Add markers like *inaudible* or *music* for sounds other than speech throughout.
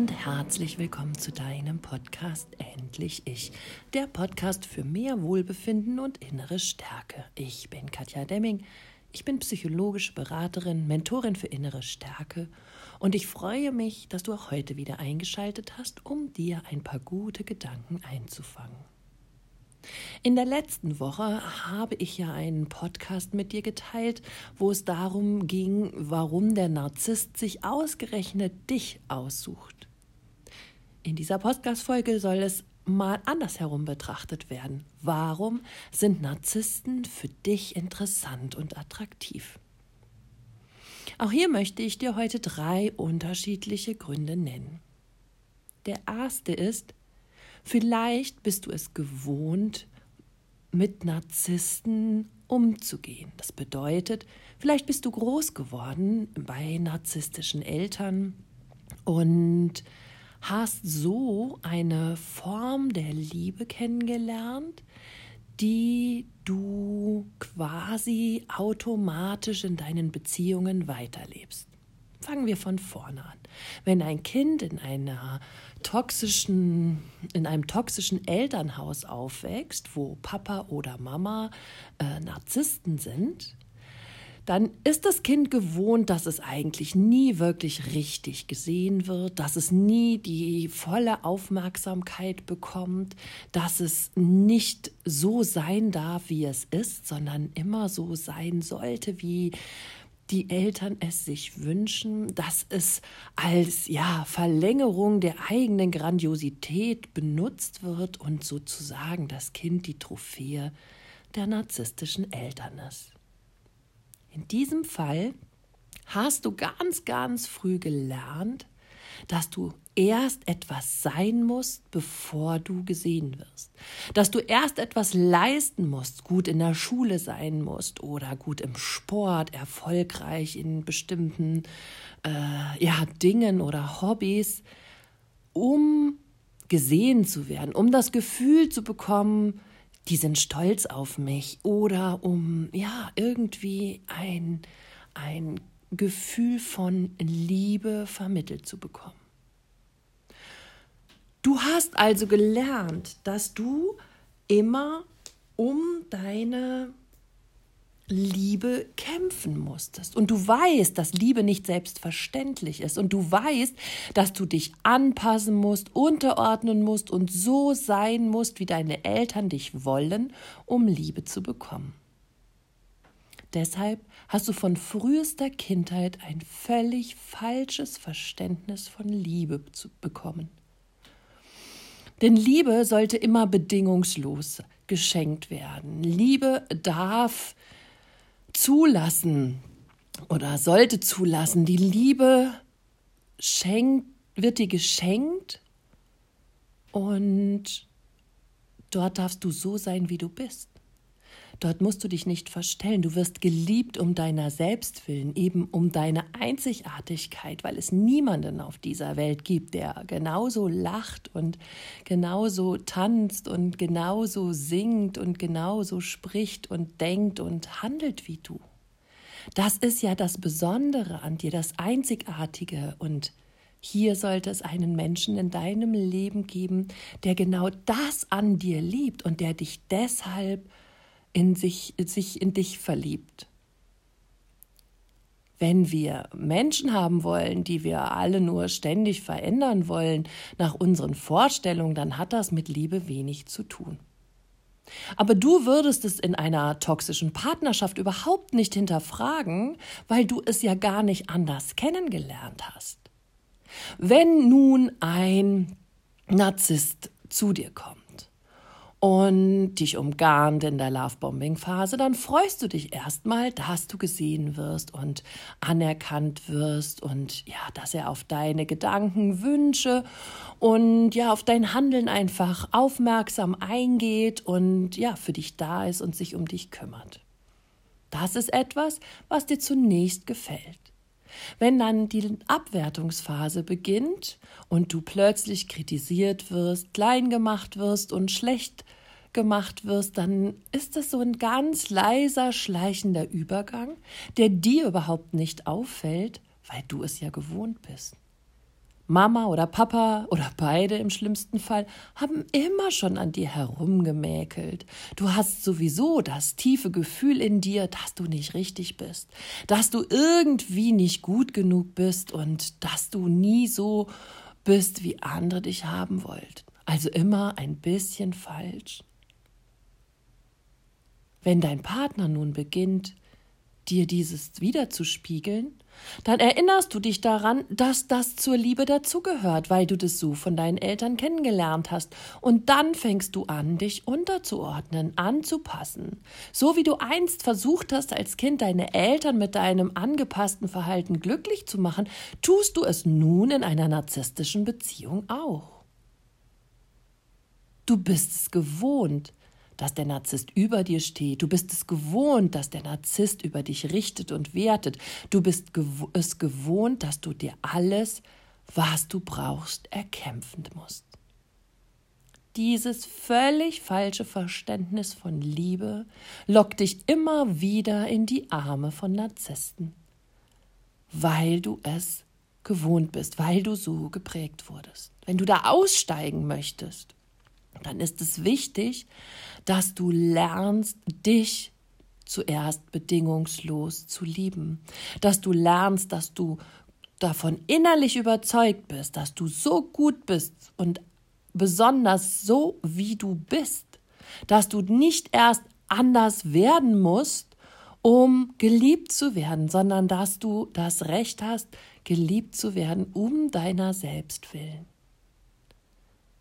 und herzlich willkommen zu deinem Podcast Endlich Ich, der Podcast für mehr Wohlbefinden und innere Stärke. Ich bin Katja Demming, ich bin psychologische Beraterin, Mentorin für innere Stärke und ich freue mich, dass du auch heute wieder eingeschaltet hast, um dir ein paar gute Gedanken einzufangen. In der letzten Woche habe ich ja einen Podcast mit dir geteilt, wo es darum ging, warum der Narzisst sich ausgerechnet dich aussucht. In dieser Podcast-Folge soll es mal andersherum betrachtet werden. Warum sind Narzissten für dich interessant und attraktiv? Auch hier möchte ich dir heute drei unterschiedliche Gründe nennen. Der erste ist, Vielleicht bist du es gewohnt, mit Narzissten umzugehen. Das bedeutet, vielleicht bist du groß geworden bei narzisstischen Eltern und hast so eine Form der Liebe kennengelernt, die du quasi automatisch in deinen Beziehungen weiterlebst. Fangen wir von vorne an. Wenn ein Kind in einer toxischen, in einem toxischen Elternhaus aufwächst, wo Papa oder Mama äh, Narzissten sind, dann ist das Kind gewohnt, dass es eigentlich nie wirklich richtig gesehen wird, dass es nie die volle Aufmerksamkeit bekommt, dass es nicht so sein darf, wie es ist, sondern immer so sein sollte, wie die Eltern es sich wünschen, dass es als ja Verlängerung der eigenen Grandiosität benutzt wird und sozusagen das Kind die Trophäe der narzisstischen Eltern ist. In diesem Fall hast du ganz, ganz früh gelernt, dass du erst etwas sein musst, bevor du gesehen wirst. Dass du erst etwas leisten musst, gut in der Schule sein musst oder gut im Sport, erfolgreich in bestimmten äh, ja, Dingen oder Hobbys, um gesehen zu werden, um das Gefühl zu bekommen, die sind stolz auf mich oder um ja irgendwie ein, ein Gefühl von Liebe vermittelt zu bekommen. Du hast also gelernt, dass du immer um deine Liebe kämpfen musstest. Und du weißt, dass Liebe nicht selbstverständlich ist. Und du weißt, dass du dich anpassen musst, unterordnen musst und so sein musst, wie deine Eltern dich wollen, um Liebe zu bekommen. Deshalb hast du von frühester Kindheit ein völlig falsches Verständnis von Liebe zu bekommen. Denn Liebe sollte immer bedingungslos geschenkt werden. Liebe darf zulassen oder sollte zulassen. Die Liebe schenkt, wird dir geschenkt und dort darfst du so sein, wie du bist. Dort musst du dich nicht verstellen. Du wirst geliebt um deiner selbst willen, eben um deine Einzigartigkeit, weil es niemanden auf dieser Welt gibt, der genauso lacht und genauso tanzt und genauso singt und genauso spricht und denkt und handelt wie du. Das ist ja das Besondere an dir, das Einzigartige und hier sollte es einen Menschen in deinem Leben geben, der genau das an dir liebt und der dich deshalb in sich, sich in dich verliebt. Wenn wir Menschen haben wollen, die wir alle nur ständig verändern wollen nach unseren Vorstellungen, dann hat das mit Liebe wenig zu tun. Aber du würdest es in einer toxischen Partnerschaft überhaupt nicht hinterfragen, weil du es ja gar nicht anders kennengelernt hast. Wenn nun ein Narzisst zu dir kommt, und dich umgarnt in der Lovebombing-Phase, dann freust du dich erstmal, dass du gesehen wirst und anerkannt wirst und ja, dass er auf deine Gedanken, Wünsche und ja, auf dein Handeln einfach aufmerksam eingeht und ja, für dich da ist und sich um dich kümmert. Das ist etwas, was dir zunächst gefällt. Wenn dann die Abwertungsphase beginnt und du plötzlich kritisiert wirst, klein gemacht wirst und schlecht gemacht wirst, dann ist das so ein ganz leiser, schleichender Übergang, der dir überhaupt nicht auffällt, weil du es ja gewohnt bist. Mama oder Papa oder beide im schlimmsten Fall haben immer schon an dir herumgemäkelt. Du hast sowieso das tiefe Gefühl in dir, dass du nicht richtig bist, dass du irgendwie nicht gut genug bist und dass du nie so bist, wie andere dich haben wollten. Also immer ein bisschen falsch. Wenn dein Partner nun beginnt, dir dieses wiederzuspiegeln, dann erinnerst du dich daran, dass das zur Liebe dazugehört, weil du das so von deinen Eltern kennengelernt hast. Und dann fängst du an, dich unterzuordnen, anzupassen. So wie du einst versucht hast, als Kind deine Eltern mit deinem angepassten Verhalten glücklich zu machen, tust du es nun in einer narzisstischen Beziehung auch. Du bist es gewohnt, dass der Narzisst über dir steht. Du bist es gewohnt, dass der Narzisst über dich richtet und wertet. Du bist es gewohnt, dass du dir alles, was du brauchst, erkämpfen musst. Dieses völlig falsche Verständnis von Liebe lockt dich immer wieder in die Arme von Narzissten, weil du es gewohnt bist, weil du so geprägt wurdest. Wenn du da aussteigen möchtest, dann ist es wichtig, dass du lernst, dich zuerst bedingungslos zu lieben, dass du lernst, dass du davon innerlich überzeugt bist, dass du so gut bist und besonders so, wie du bist, dass du nicht erst anders werden musst, um geliebt zu werden, sondern dass du das Recht hast, geliebt zu werden, um deiner selbst willen.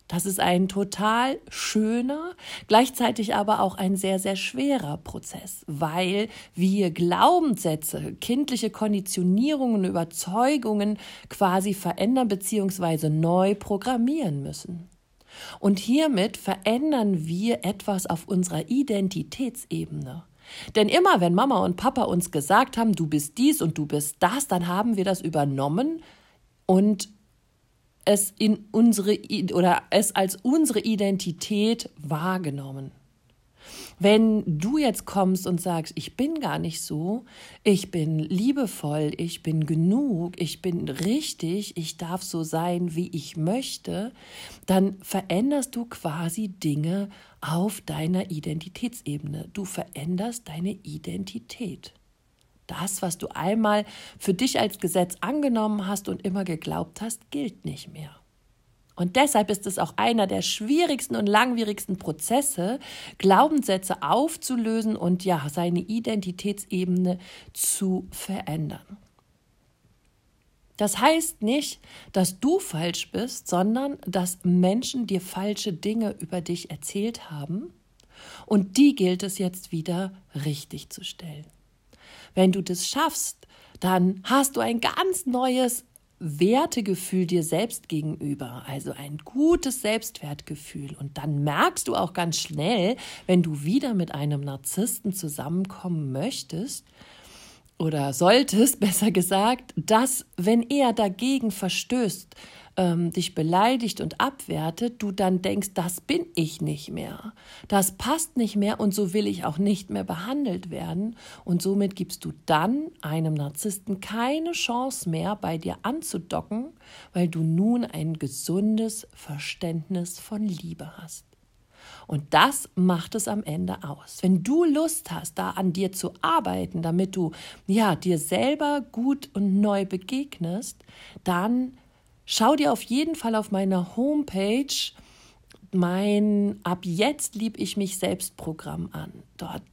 Das ist ein total schöner, gleichzeitig aber auch ein sehr, sehr schwerer Prozess, weil wir Glaubenssätze, kindliche Konditionierungen, Überzeugungen quasi verändern bzw. neu programmieren müssen. Und hiermit verändern wir etwas auf unserer Identitätsebene. Denn immer wenn Mama und Papa uns gesagt haben, du bist dies und du bist das, dann haben wir das übernommen und es in unsere oder es als unsere Identität wahrgenommen. Wenn du jetzt kommst und sagst, ich bin gar nicht so, ich bin liebevoll, ich bin genug, ich bin richtig, ich darf so sein, wie ich möchte, dann veränderst du quasi Dinge auf deiner Identitätsebene. Du veränderst deine Identität. Das, was du einmal für dich als Gesetz angenommen hast und immer geglaubt hast, gilt nicht mehr. Und deshalb ist es auch einer der schwierigsten und langwierigsten Prozesse, Glaubenssätze aufzulösen und ja, seine Identitätsebene zu verändern. Das heißt nicht, dass du falsch bist, sondern dass Menschen dir falsche Dinge über dich erzählt haben und die gilt es jetzt wieder richtig zu stellen. Wenn du das schaffst, dann hast du ein ganz neues Wertegefühl dir selbst gegenüber, also ein gutes Selbstwertgefühl. Und dann merkst du auch ganz schnell, wenn du wieder mit einem Narzissten zusammenkommen möchtest, oder solltest, *laughs* besser gesagt, dass, wenn er dagegen verstößt, ähm, dich beleidigt und abwertet, du dann denkst, das bin ich nicht mehr, das passt nicht mehr und so will ich auch nicht mehr behandelt werden. Und somit gibst du dann einem Narzissten keine Chance mehr, bei dir anzudocken, weil du nun ein gesundes Verständnis von Liebe hast. Und das macht es am Ende aus. Wenn du Lust hast, da an dir zu arbeiten, damit du ja dir selber gut und neu begegnest, dann Schau dir auf jeden Fall auf meiner Homepage mein Ab jetzt lieb ich mich selbst Programm an. Dort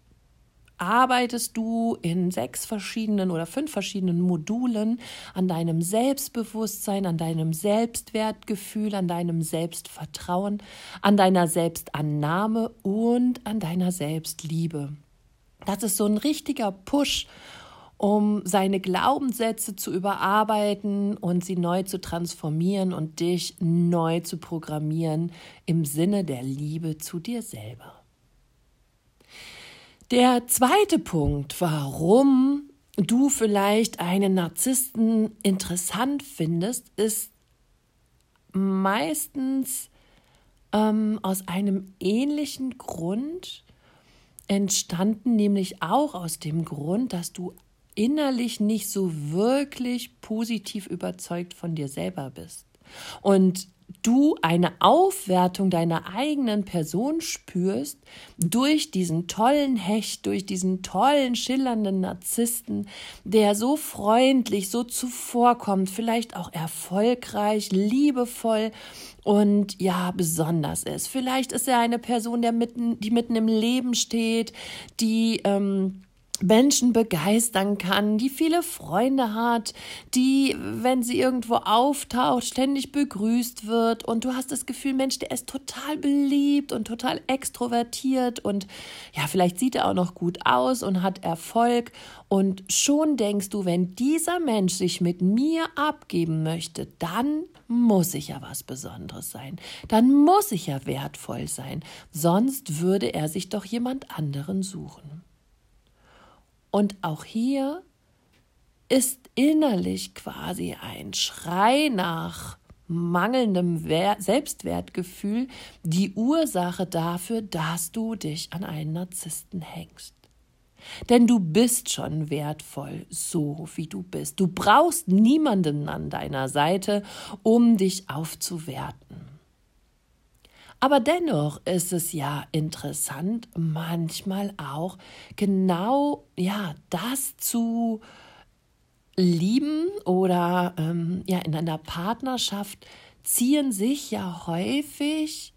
arbeitest du in sechs verschiedenen oder fünf verschiedenen Modulen an deinem Selbstbewusstsein, an deinem Selbstwertgefühl, an deinem Selbstvertrauen, an deiner Selbstannahme und an deiner Selbstliebe. Das ist so ein richtiger Push, um seine Glaubenssätze zu überarbeiten und sie neu zu transformieren und dich neu zu programmieren im Sinne der Liebe zu dir selber. Der zweite Punkt, warum du vielleicht einen Narzissten interessant findest, ist meistens ähm, aus einem ähnlichen Grund entstanden, nämlich auch aus dem Grund, dass du innerlich nicht so wirklich positiv überzeugt von dir selber bist. Und du eine Aufwertung deiner eigenen Person spürst durch diesen tollen Hecht, durch diesen tollen, schillernden Narzissten, der so freundlich, so zuvorkommt, vielleicht auch erfolgreich, liebevoll und ja, besonders ist. Vielleicht ist er eine Person, der mitten, die mitten im Leben steht, die ähm, Menschen begeistern kann, die viele Freunde hat, die, wenn sie irgendwo auftaucht, ständig begrüßt wird. Und du hast das Gefühl, Mensch, der ist total beliebt und total extrovertiert. Und ja, vielleicht sieht er auch noch gut aus und hat Erfolg. Und schon denkst du, wenn dieser Mensch sich mit mir abgeben möchte, dann muss ich ja was Besonderes sein, dann muss ich ja wertvoll sein, sonst würde er sich doch jemand anderen suchen. Und auch hier ist innerlich quasi ein Schrei nach mangelndem Selbstwertgefühl die Ursache dafür, dass du dich an einen Narzissten hängst. Denn du bist schon wertvoll, so wie du bist. Du brauchst niemanden an deiner Seite, um dich aufzuwerten. Aber dennoch ist es ja interessant, manchmal auch genau ja das zu lieben oder ähm, ja in einer Partnerschaft ziehen sich ja häufig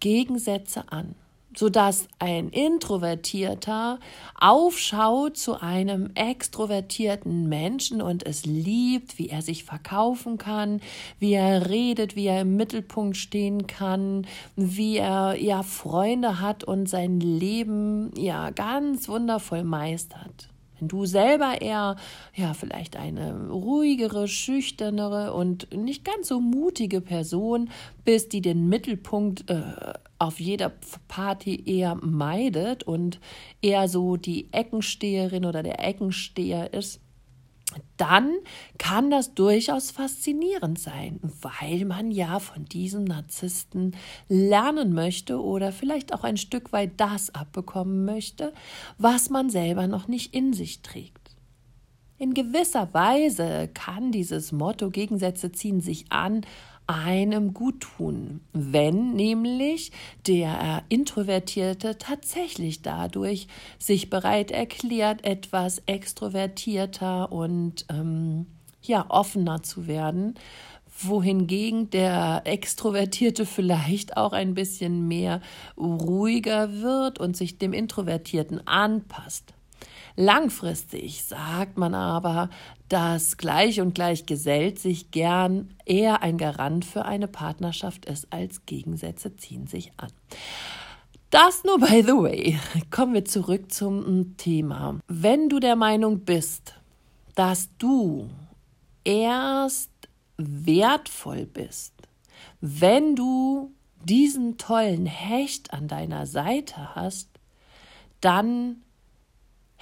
Gegensätze an sodass ein Introvertierter aufschaut zu einem extrovertierten Menschen und es liebt, wie er sich verkaufen kann, wie er redet, wie er im Mittelpunkt stehen kann, wie er ja Freunde hat und sein Leben ja ganz wundervoll meistert. Wenn du selber eher, ja, vielleicht eine ruhigere, schüchternere und nicht ganz so mutige Person bist, die den Mittelpunkt äh, auf jeder Party eher meidet und eher so die Eckensteherin oder der Eckensteher ist, dann kann das durchaus faszinierend sein, weil man ja von diesem Narzissten lernen möchte oder vielleicht auch ein Stück weit das abbekommen möchte, was man selber noch nicht in sich trägt. In gewisser Weise kann dieses Motto Gegensätze ziehen sich an einem gut tun, wenn nämlich der Introvertierte tatsächlich dadurch sich bereit erklärt, etwas extrovertierter und ähm, ja offener zu werden, wohingegen der Extrovertierte vielleicht auch ein bisschen mehr ruhiger wird und sich dem Introvertierten anpasst. Langfristig sagt man aber, dass gleich und gleich gesellt sich gern eher ein Garant für eine Partnerschaft ist, als Gegensätze ziehen sich an. Das nur by the way. Kommen wir zurück zum Thema. Wenn du der Meinung bist, dass du erst wertvoll bist, wenn du diesen tollen Hecht an deiner Seite hast, dann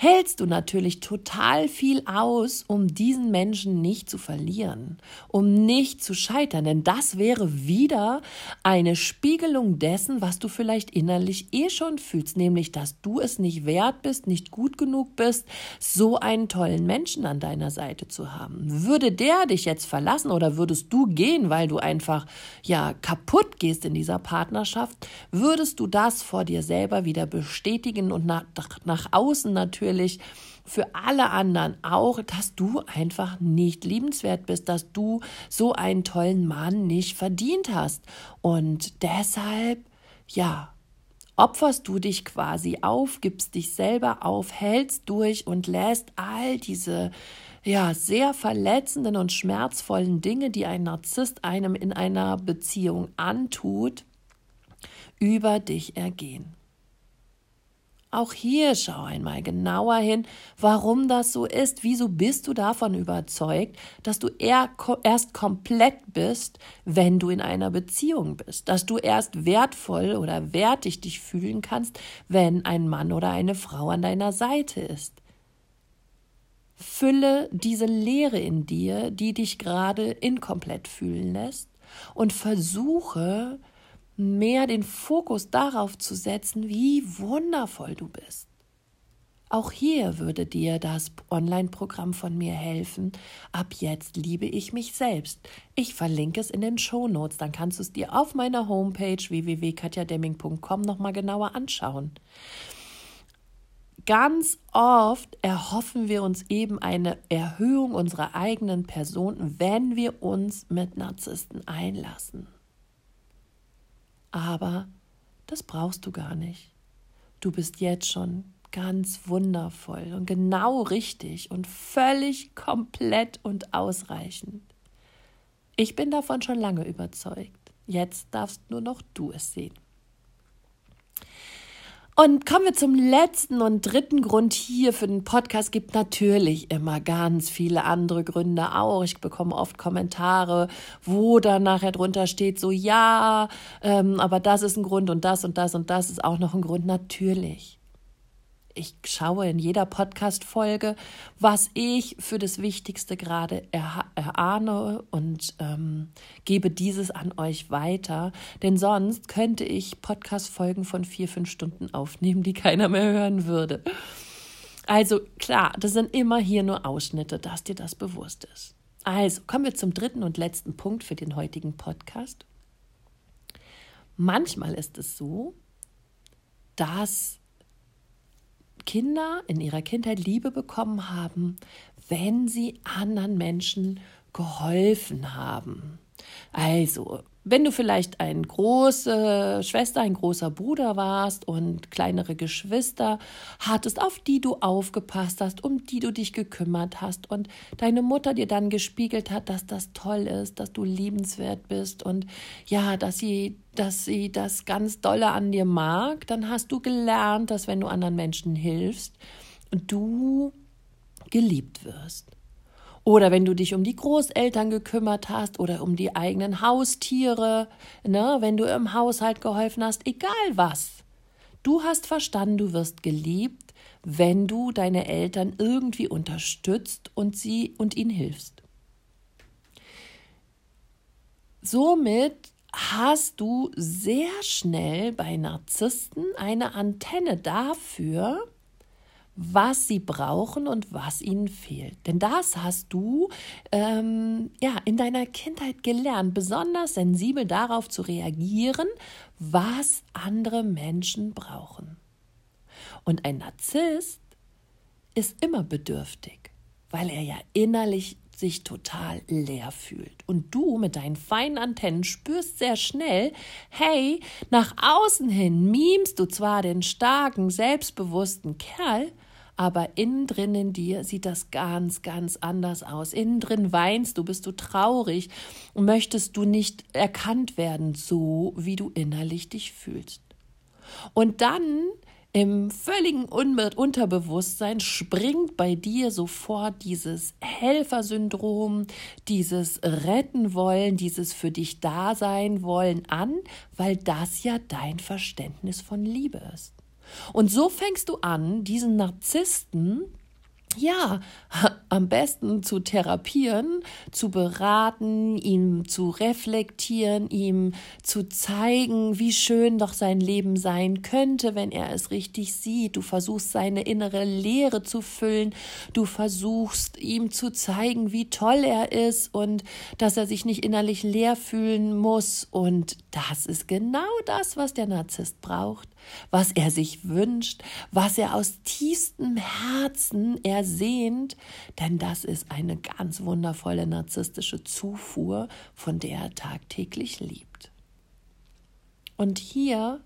hältst du natürlich total viel aus, um diesen Menschen nicht zu verlieren, um nicht zu scheitern, denn das wäre wieder eine Spiegelung dessen, was du vielleicht innerlich eh schon fühlst, nämlich dass du es nicht wert bist, nicht gut genug bist, so einen tollen Menschen an deiner Seite zu haben. Würde der dich jetzt verlassen oder würdest du gehen, weil du einfach ja kaputt gehst in dieser Partnerschaft, würdest du das vor dir selber wieder bestätigen und nach, nach außen natürlich natürlich für alle anderen auch, dass du einfach nicht liebenswert bist, dass du so einen tollen Mann nicht verdient hast. Und deshalb, ja, opferst du dich quasi auf, gibst dich selber auf, hältst durch und lässt all diese ja, sehr verletzenden und schmerzvollen Dinge, die ein Narzisst einem in einer Beziehung antut, über dich ergehen. Auch hier schau einmal genauer hin, warum das so ist. Wieso bist du davon überzeugt, dass du erst komplett bist, wenn du in einer Beziehung bist? Dass du erst wertvoll oder wertig dich fühlen kannst, wenn ein Mann oder eine Frau an deiner Seite ist? Fülle diese Leere in dir, die dich gerade inkomplett fühlen lässt, und versuche, mehr den Fokus darauf zu setzen, wie wundervoll du bist. Auch hier würde dir das Online-Programm von mir helfen. Ab jetzt liebe ich mich selbst. Ich verlinke es in den Shownotes, dann kannst du es dir auf meiner Homepage www.katjademming.com nochmal genauer anschauen. Ganz oft erhoffen wir uns eben eine Erhöhung unserer eigenen Person, wenn wir uns mit Narzissten einlassen. Aber das brauchst du gar nicht. Du bist jetzt schon ganz wundervoll und genau richtig und völlig komplett und ausreichend. Ich bin davon schon lange überzeugt. Jetzt darfst nur noch du es sehen. Und kommen wir zum letzten und dritten Grund hier für den Podcast. Gibt natürlich immer ganz viele andere Gründe auch. Ich bekomme oft Kommentare, wo dann nachher drunter steht, so ja, ähm, aber das ist ein Grund und das und das und das ist auch noch ein Grund. Natürlich ich schaue in jeder Podcast-Folge, was ich für das Wichtigste gerade erahne und ähm, gebe dieses an euch weiter. Denn sonst könnte ich Podcast-Folgen von vier, fünf Stunden aufnehmen, die keiner mehr hören würde. Also klar, das sind immer hier nur Ausschnitte, dass dir das bewusst ist. Also kommen wir zum dritten und letzten Punkt für den heutigen Podcast. Manchmal ist es so, dass Kinder in ihrer Kindheit Liebe bekommen haben, wenn sie anderen Menschen geholfen haben. Also wenn du vielleicht eine große Schwester, ein großer Bruder warst und kleinere Geschwister hattest, auf die du aufgepasst hast, um die du dich gekümmert hast und deine Mutter dir dann gespiegelt hat, dass das toll ist, dass du liebenswert bist und ja, dass sie, dass sie das ganz dolle an dir mag, dann hast du gelernt, dass wenn du anderen Menschen hilfst, du geliebt wirst. Oder wenn du dich um die Großeltern gekümmert hast oder um die eigenen Haustiere, ne, wenn du im Haushalt geholfen hast, egal was. Du hast verstanden, du wirst geliebt, wenn du deine Eltern irgendwie unterstützt und sie und ihnen hilfst. Somit hast du sehr schnell bei Narzissten eine Antenne dafür, was sie brauchen und was ihnen fehlt. Denn das hast du ähm, ja in deiner Kindheit gelernt, besonders sensibel darauf zu reagieren, was andere Menschen brauchen. Und ein Narzisst ist immer bedürftig, weil er ja innerlich sich total leer fühlt. Und du mit deinen feinen Antennen spürst sehr schnell, hey, nach außen hin mimst du zwar den starken, selbstbewussten Kerl, aber innen drin in dir sieht das ganz, ganz anders aus. Innen drin weinst du, bist du traurig möchtest du nicht erkannt werden, so wie du innerlich dich fühlst. Und dann im völligen Unterbewusstsein springt bei dir sofort dieses Helfersyndrom, dieses Retten wollen, dieses für dich da sein wollen an, weil das ja dein Verständnis von Liebe ist. Und so fängst du an, diesen Narzissten ja, *laughs* am besten zu therapieren, zu beraten, ihm zu reflektieren, ihm zu zeigen, wie schön doch sein Leben sein könnte, wenn er es richtig sieht. Du versuchst seine innere Leere zu füllen, du versuchst ihm zu zeigen, wie toll er ist und dass er sich nicht innerlich leer fühlen muss. Und das ist genau das, was der Narzisst braucht was er sich wünscht, was er aus tiefstem Herzen ersehnt, denn das ist eine ganz wundervolle narzisstische Zufuhr, von der er tagtäglich liebt. Und hier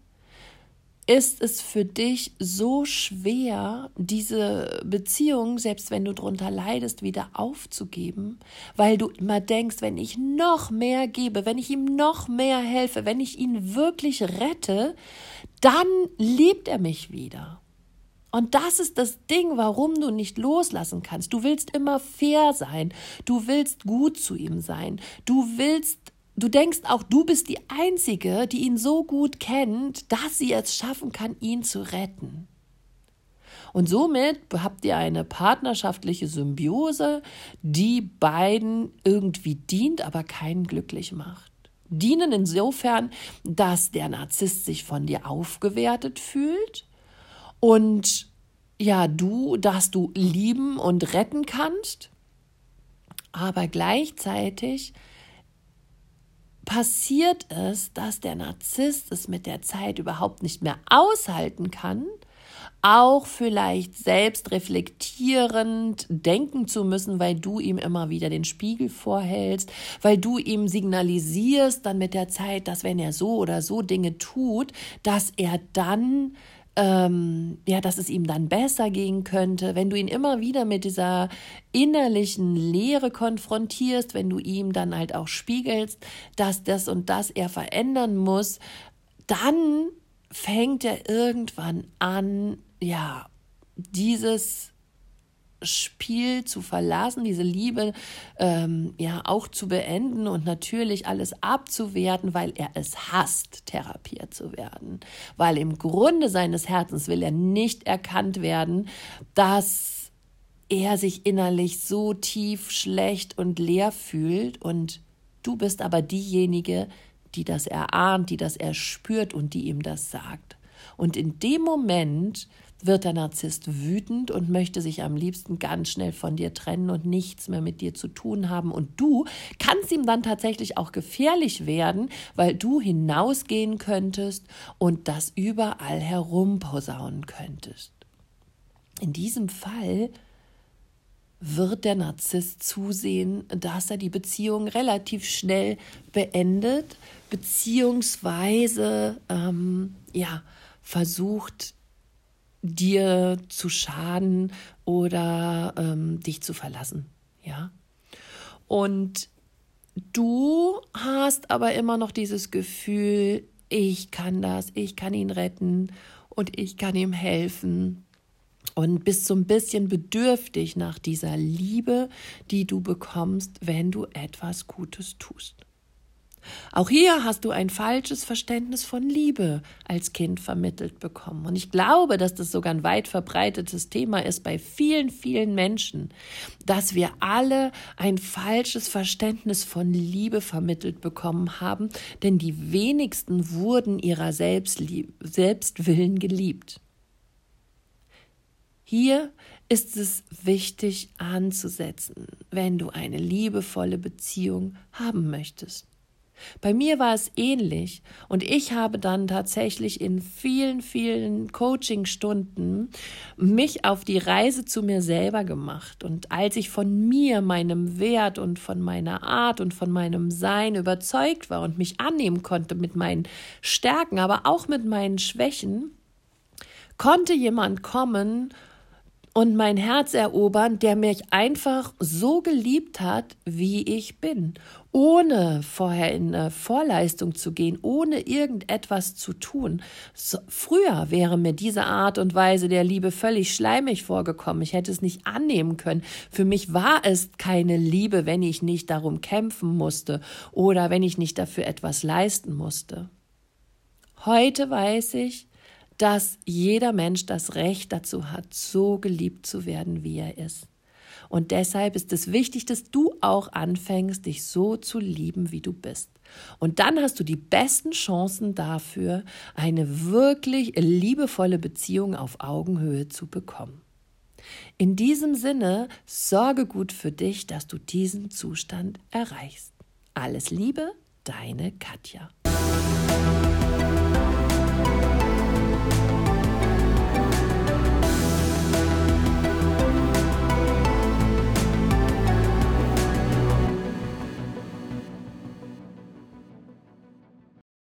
ist es für dich so schwer, diese Beziehung, selbst wenn du drunter leidest, wieder aufzugeben, weil du immer denkst, wenn ich noch mehr gebe, wenn ich ihm noch mehr helfe, wenn ich ihn wirklich rette, dann liebt er mich wieder. Und das ist das Ding, warum du nicht loslassen kannst. Du willst immer fair sein. Du willst gut zu ihm sein. Du willst Du denkst auch, du bist die Einzige, die ihn so gut kennt, dass sie es schaffen kann, ihn zu retten. Und somit habt ihr eine partnerschaftliche Symbiose, die beiden irgendwie dient, aber keinen glücklich macht. Dienen insofern, dass der Narzisst sich von dir aufgewertet fühlt und ja, du, dass du lieben und retten kannst, aber gleichzeitig passiert es, dass der Narzisst es mit der Zeit überhaupt nicht mehr aushalten kann, auch vielleicht selbst reflektierend denken zu müssen, weil du ihm immer wieder den Spiegel vorhältst, weil du ihm signalisierst dann mit der Zeit, dass wenn er so oder so Dinge tut, dass er dann ähm, ja, dass es ihm dann besser gehen könnte, wenn du ihn immer wieder mit dieser innerlichen Leere konfrontierst, wenn du ihm dann halt auch spiegelst, dass das und das er verändern muss, dann fängt er irgendwann an, ja, dieses Spiel zu verlassen, diese Liebe ähm, ja auch zu beenden und natürlich alles abzuwerten, weil er es hasst, therapiert zu werden. Weil im Grunde seines Herzens will er nicht erkannt werden, dass er sich innerlich so tief schlecht und leer fühlt und du bist aber diejenige, die das erahnt, die das erspürt und die ihm das sagt. Und in dem Moment wird der Narzisst wütend und möchte sich am liebsten ganz schnell von dir trennen und nichts mehr mit dir zu tun haben. Und du kannst ihm dann tatsächlich auch gefährlich werden, weil du hinausgehen könntest und das überall herumposaunen könntest. In diesem Fall wird der Narzisst zusehen, dass er die Beziehung relativ schnell beendet, beziehungsweise ähm, ja, versucht, dir zu schaden oder ähm, dich zu verlassen. Ja. Und du hast aber immer noch dieses Gefühl, ich kann das, ich kann ihn retten und ich kann ihm helfen. Und bist so ein bisschen bedürftig nach dieser Liebe, die du bekommst, wenn du etwas Gutes tust. Auch hier hast du ein falsches Verständnis von Liebe als Kind vermittelt bekommen. Und ich glaube, dass das sogar ein weit verbreitetes Thema ist bei vielen, vielen Menschen, dass wir alle ein falsches Verständnis von Liebe vermittelt bekommen haben, denn die wenigsten wurden ihrer Selbstwillen geliebt. Hier ist es wichtig anzusetzen, wenn du eine liebevolle Beziehung haben möchtest. Bei mir war es ähnlich und ich habe dann tatsächlich in vielen, vielen Coachingstunden mich auf die Reise zu mir selber gemacht. Und als ich von mir, meinem Wert und von meiner Art und von meinem Sein überzeugt war und mich annehmen konnte mit meinen Stärken, aber auch mit meinen Schwächen, konnte jemand kommen und mein Herz erobern, der mich einfach so geliebt hat, wie ich bin, ohne vorher in eine Vorleistung zu gehen, ohne irgendetwas zu tun. So, früher wäre mir diese Art und Weise der Liebe völlig schleimig vorgekommen. Ich hätte es nicht annehmen können. Für mich war es keine Liebe, wenn ich nicht darum kämpfen musste oder wenn ich nicht dafür etwas leisten musste. Heute weiß ich, dass jeder Mensch das Recht dazu hat, so geliebt zu werden, wie er ist. Und deshalb ist es wichtig, dass du auch anfängst, dich so zu lieben, wie du bist. Und dann hast du die besten Chancen dafür, eine wirklich liebevolle Beziehung auf Augenhöhe zu bekommen. In diesem Sinne, sorge gut für dich, dass du diesen Zustand erreichst. Alles Liebe, deine Katja.